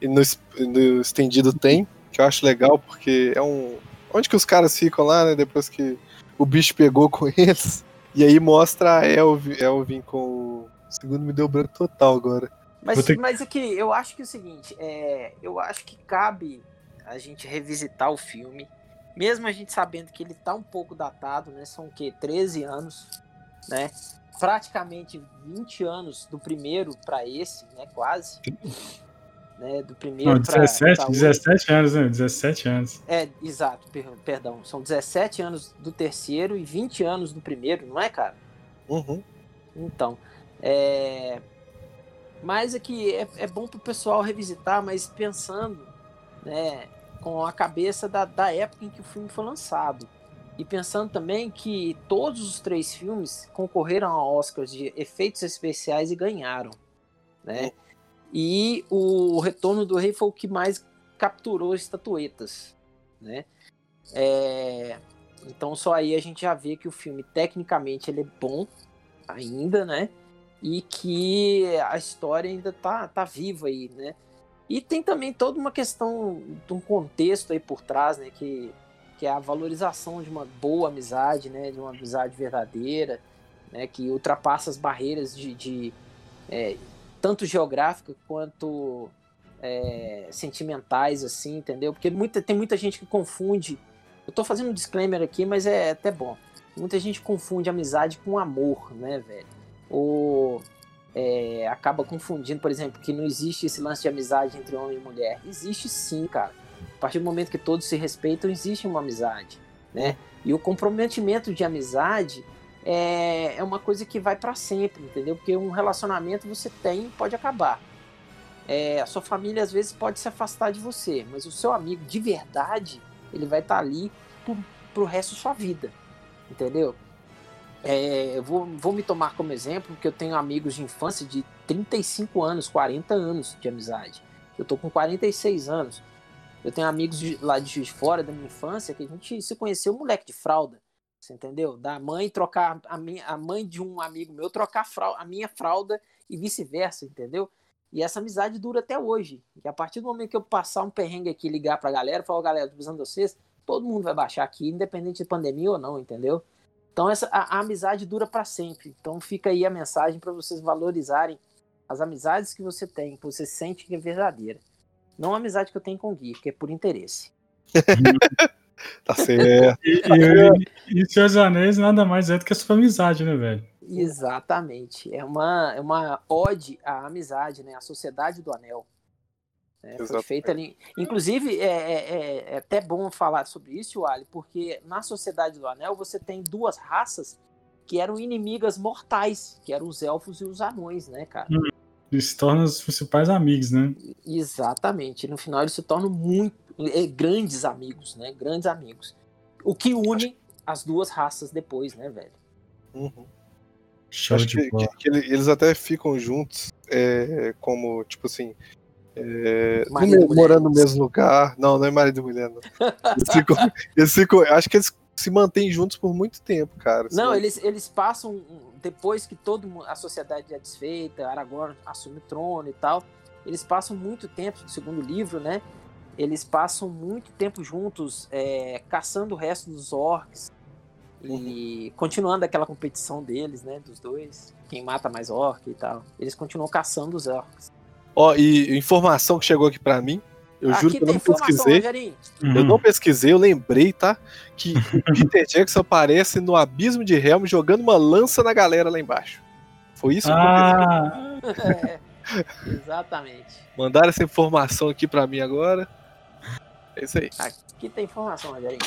Speaker 3: e no, no estendido tem, que eu acho legal, porque é um. Onde que os caras ficam lá, né? Depois que o bicho pegou com eles. E aí mostra a Elvin, Elvin com o. Segundo me deu branco total agora.
Speaker 2: Mas,
Speaker 1: ter que-
Speaker 2: mas é que eu acho que é o seguinte, é, eu acho que cabe a gente revisitar o filme, mesmo a gente sabendo que ele tá um pouco datado, né? São o quê? 13 anos, né? Praticamente 20 anos do primeiro para esse, né? Quase. Né? Do primeiro
Speaker 1: Não,
Speaker 2: pra-
Speaker 1: 17,
Speaker 2: pra hoje.
Speaker 1: 17 anos, né? 17 anos.
Speaker 2: É, exato, per- perdão. São 17 anos do terceiro e 20 anos do primeiro, não é, cara?
Speaker 3: Uhum.
Speaker 2: Então, é... Mas aqui é, é bom pro pessoal revisitar, mas pensando, né, com a cabeça da, da época em que o filme foi lançado. E pensando também que todos os três filmes concorreram a Oscars de efeitos especiais e ganharam, né? E o Retorno do Rei foi o que mais capturou estatuetas, né? É... Então só aí a gente já vê que o filme tecnicamente ele é bom ainda, né? E que a história ainda tá, tá viva aí, né? E tem também toda uma questão de um contexto aí por trás, né? Que, que é a valorização de uma boa amizade, né? De uma amizade verdadeira, né? Que ultrapassa as barreiras de, de é, tanto geográfica quanto é, sentimentais, assim, entendeu? Porque muita, tem muita gente que confunde. Eu tô fazendo um disclaimer aqui, mas é até bom. Muita gente confunde amizade com amor, né, velho? Ou é, acaba confundindo, por exemplo, que não existe esse lance de amizade entre homem e mulher. Existe sim, cara. A partir do momento que todos se respeitam, existe uma amizade, né? E o comprometimento de amizade é, é uma coisa que vai para sempre, entendeu? Porque um relacionamento você tem pode acabar. É, a sua família às vezes pode se afastar de você, mas o seu amigo de verdade, ele vai estar tá ali pro, pro resto da sua vida, entendeu? É, eu vou, vou me tomar como exemplo, porque eu tenho amigos de infância de 35 anos, 40 anos de amizade. Eu tô com 46 anos. Eu tenho amigos de, lá de Fora, da minha infância, que a gente se conheceu moleque de fralda. Entendeu? Da mãe trocar, a, minha, a mãe de um amigo meu trocar a, fralda, a minha fralda e vice-versa, entendeu? E essa amizade dura até hoje. E a partir do momento que eu passar um perrengue aqui, ligar pra galera, falar, galera, tô precisando de vocês, todo mundo vai baixar aqui, independente de pandemia ou não, entendeu? Então essa, a, a amizade dura para sempre. Então fica aí a mensagem para vocês valorizarem as amizades que você tem, que você sente que é verdadeira. Não a amizade que eu tenho com o Gui, que é por interesse.
Speaker 3: tá certo.
Speaker 1: E, e, e Seus Anéis nada mais é do que a sua amizade, né, velho?
Speaker 2: Exatamente. É uma, é uma ode à amizade, né? A sociedade do anel. É, foi feita ali. Inclusive, é, é, é, é, até bom falar sobre isso, Ali, porque na Sociedade do Anel você tem duas raças que eram inimigas mortais, que eram os elfos e os anões, né, cara?
Speaker 1: Eles se tornam os principais amigos, né?
Speaker 2: Exatamente. No final eles se tornam muito grandes amigos, né? Grandes amigos. O que une as duas raças depois, né, velho?
Speaker 3: Uhum. Show Acho de que, que, que, eles até ficam juntos, é, como, tipo assim, é, morando no mesmo lugar. Não, não é marido e mulher, não. Eles ficam, eles ficam, acho que eles se mantêm juntos por muito tempo, cara.
Speaker 2: Não, eles, eles passam, depois que toda a sociedade é desfeita, Aragorn assume o trono e tal, eles passam muito tempo, no segundo livro, né? Eles passam muito tempo juntos, é, caçando o resto dos orcs e uhum. continuando aquela competição deles, né? Dos dois, quem mata mais orc e tal. Eles continuam caçando os orcs.
Speaker 3: Ó, e informação que chegou aqui para mim. Eu aqui juro que eu não pesquisei. Uhum. Eu não pesquisei, eu lembrei, tá? Que o Peter Jackson aparece no abismo de Helm jogando uma lança na galera lá embaixo. Foi isso que
Speaker 1: ah.
Speaker 2: é, Exatamente.
Speaker 3: Mandaram essa informação aqui para mim agora. É isso aí.
Speaker 2: Aqui tem informação, Rogerinho.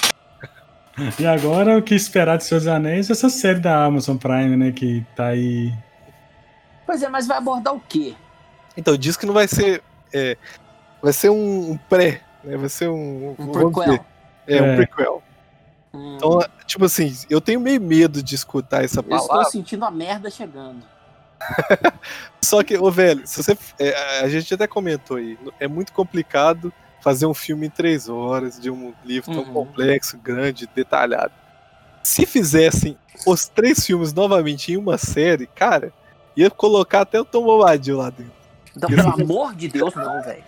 Speaker 1: E agora o que esperar de Seus Anéis? Essa série da Amazon Prime, né? Que tá aí.
Speaker 2: Pois é, mas vai abordar o quê?
Speaker 3: Então, diz que não vai ser. É, vai ser um, um, pré, né? Vai ser um.
Speaker 2: Um prequel.
Speaker 3: É, é, um prequel. Hum. Então, tipo assim, eu tenho meio medo de escutar essa palavra.
Speaker 2: Eu estou sentindo a merda chegando.
Speaker 3: Só que, ô velho, se você. É, a gente até comentou aí, é muito complicado fazer um filme em três horas de um livro tão uhum. complexo, grande, detalhado. Se fizessem os três filmes novamente em uma série, cara, ia colocar até o Tom Bombadil lá dentro.
Speaker 2: Então, pelo amor de Deus, não, velho.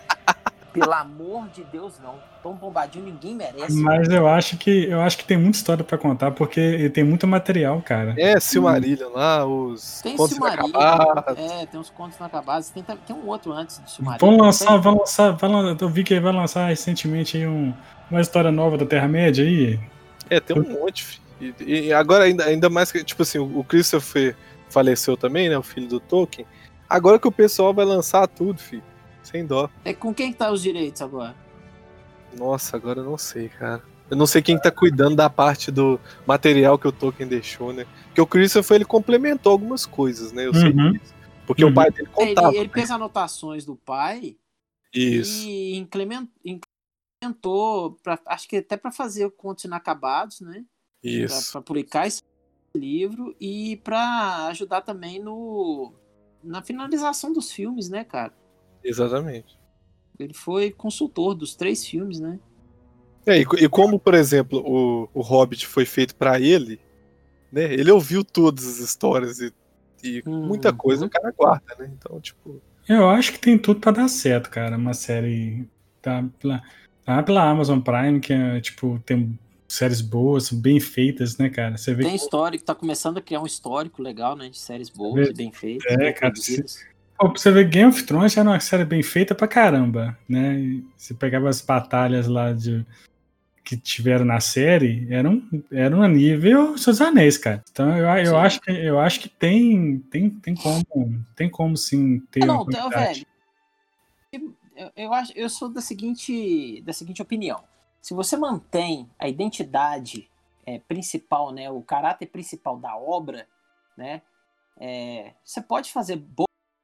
Speaker 2: Pelo amor de Deus, não. Tom Bombadinho ninguém merece.
Speaker 1: Mas eu acho que eu acho que tem muita história para contar, porque tem muito material, cara.
Speaker 3: É, Silmarillion lá, os
Speaker 2: tem contos inacabados. É, tem uns contos inacabados. Tem, tem um outro antes do Silmarillion.
Speaker 1: Vão lançar, vão lançar, vão, eu vi que vai lançar recentemente aí um, uma história nova da Terra-média aí.
Speaker 3: É, tem um monte. E, e, agora, ainda, ainda mais que, tipo assim, o Christopher faleceu também, né? O filho do Tolkien. Agora que o pessoal vai lançar tudo, filho. Sem dó.
Speaker 2: É com quem que tá os direitos agora?
Speaker 3: Nossa, agora eu não sei, cara. Eu não sei quem tá cuidando da parte do material que o Tolkien deixou, né? Porque o Christopher ele complementou algumas coisas, né? Eu sei uhum. disso. Porque uhum. o pai dele contava.
Speaker 2: Ele, ele fez anotações do pai
Speaker 3: Isso.
Speaker 2: e implementou, pra, acho que até para fazer contos inacabados, né?
Speaker 3: Isso.
Speaker 2: Para publicar esse livro e para ajudar também no na finalização dos filmes, né, cara?
Speaker 3: Exatamente.
Speaker 2: Ele foi consultor dos três filmes, né?
Speaker 3: É, e, e como, por exemplo, o, o Hobbit foi feito para ele, né? Ele ouviu todas as histórias e, e hum, muita coisa o cara guarda, né? Então, tipo.
Speaker 1: Eu acho que tem tudo para dar certo, cara. Uma série tá pela, tá pela Amazon Prime, que é, tipo, tem séries boas, bem feitas, né, cara? Você vê
Speaker 2: tem
Speaker 1: que...
Speaker 2: histórico, tá começando a criar um histórico legal, né? De séries boas é, e bem feitas.
Speaker 1: É, cara. Se... Pô, pra você ver, Game of Thrones era uma série bem feita pra caramba, né? Você pegava as batalhas lá de que tiveram na série eram, eram a nível Seus Anéis, cara. Então eu, eu, acho, que, eu acho que tem, tem, tem como tem como sim ter ah, não, uma velho,
Speaker 2: eu, eu, acho, eu sou da seguinte, da seguinte opinião. Se você mantém a identidade é, principal, né, o caráter principal da obra, né, é, você pode fazer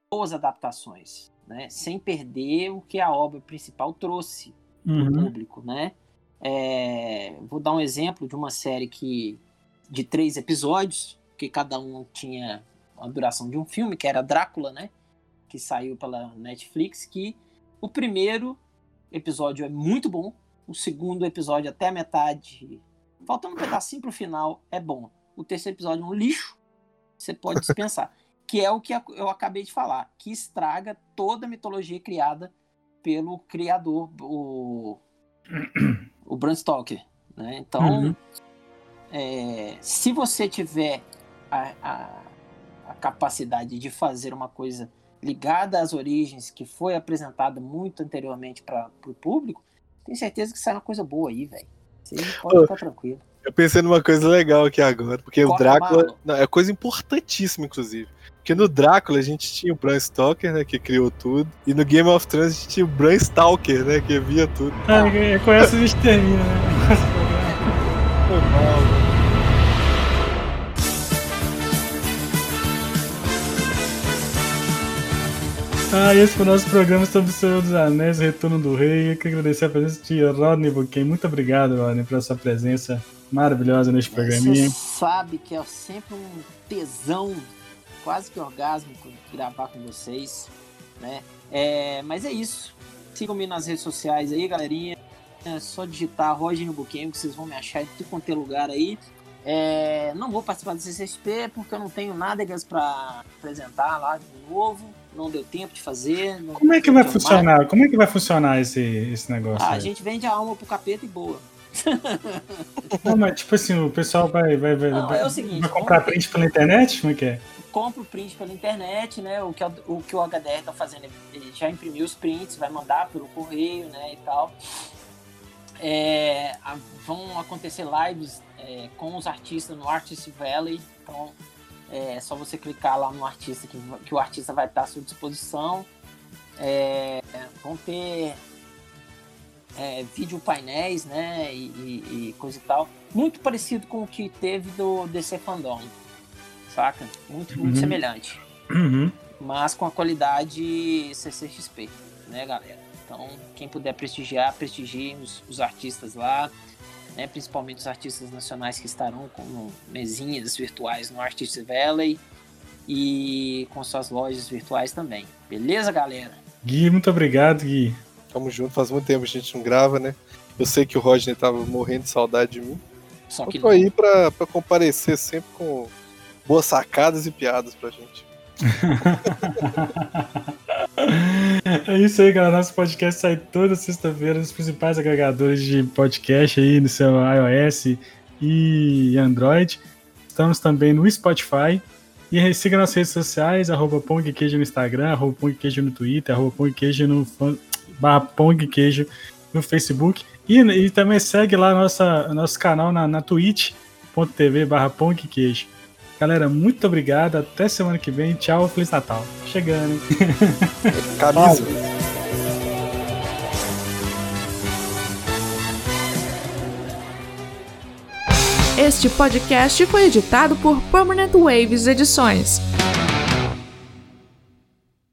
Speaker 2: boas adaptações, né, sem perder o que a obra principal trouxe uhum. para o público, né? É, vou dar um exemplo de uma série que de três episódios, que cada um tinha a duração de um filme, que era Drácula, né? Que saiu pela Netflix, que o primeiro episódio é muito bom, o segundo episódio até a metade, faltando um pedacinho pro final, é bom. O terceiro episódio é um lixo, você pode dispensar. Que é o que eu acabei de falar, que estraga toda a mitologia criada pelo criador, o o Bram Stoker. Né? Então, uhum. é, se você tiver a, a, a, capacidade de fazer uma coisa ligada às origens que foi apresentada muito anteriormente para o público, tenho certeza que sai uma coisa boa aí, velho. Você pode ficar tranquilo.
Speaker 3: Eu pensei numa coisa legal aqui agora, porque Corta o Drácula. Não, é coisa importantíssima, inclusive. Porque no Drácula a gente tinha o Bram Stoker, né, que criou tudo, e no Game of Thrones a gente tinha o Bram Stalker, né, que via tudo.
Speaker 1: Ah, é, com essa a gente termina, né? Ah, esse foi o nosso programa sobre o Senhor dos Anéis, Retorno do Rei. Eu quero agradecer a presença de Rodney Buquem. Muito obrigado, Rodney, pela sua presença maravilhosa neste programinha.
Speaker 2: Você sabe que é sempre um tesão quase que orgásmico gravar com vocês, né? É, mas é isso. Sigam-me nas redes sociais aí, galerinha. É só digitar Roger no Buquem que vocês vão me achar em tudo quanto é lugar aí. É, não vou participar do CCXP porque eu não tenho nada para apresentar lá de novo. Não deu tempo de fazer.
Speaker 1: Como é que vai funcionar? Como é que vai funcionar esse, esse negócio?
Speaker 2: Ah, a gente vende a alma pro capeta e boa.
Speaker 1: Não, mas tipo assim, o pessoal vai, vai, vai, não, vai, é seguinte, vai comprar print pela internet? Como é que é?
Speaker 2: compra o print pela internet, né? O que, o, que o HDR tá fazendo, ele já imprimiu os prints, vai mandar pelo correio, né? E tal. É, a, vão acontecer lives é, com os artistas no Artist Valley. Então é só você clicar lá no artista que, que o artista vai estar à sua disposição. É, vão ter é, vídeo painéis, né? E, e, e, coisa e tal. Muito parecido com o que teve do DC Fandom saca? Muito, muito uhum. semelhante.
Speaker 1: Uhum.
Speaker 2: Mas com a qualidade CCXP, né, galera? Então, quem puder prestigiar, prestigie os, os artistas lá, né? principalmente os artistas nacionais que estarão com mesinhas virtuais no Artist Valley e com suas lojas virtuais também. Beleza, galera?
Speaker 1: Gui, muito obrigado, Gui.
Speaker 3: Tamo junto, faz muito tempo que a gente não grava, né? Eu sei que o Roger tava morrendo de saudade de mim. Só que eu tô não. aí pra, pra comparecer sempre com boas sacadas e piadas pra gente.
Speaker 1: é isso aí, galera. Nosso podcast sai toda sexta-feira nos principais agregadores de podcast aí no seu iOS e Android. Estamos também no Spotify. E siga nas redes sociais, arroba Queijo no Instagram, arroba Queijo no Twitter, arroba Queijo no barra Queijo no Facebook. E, e, também segue lá nossa, nosso canal na, na twitch.tv barra Queijo. Galera, muito obrigado. Até semana que vem. Tchau, Feliz Natal. Chegando, hein?
Speaker 3: Camisa.
Speaker 5: Este podcast foi editado por Permanent Waves Edições.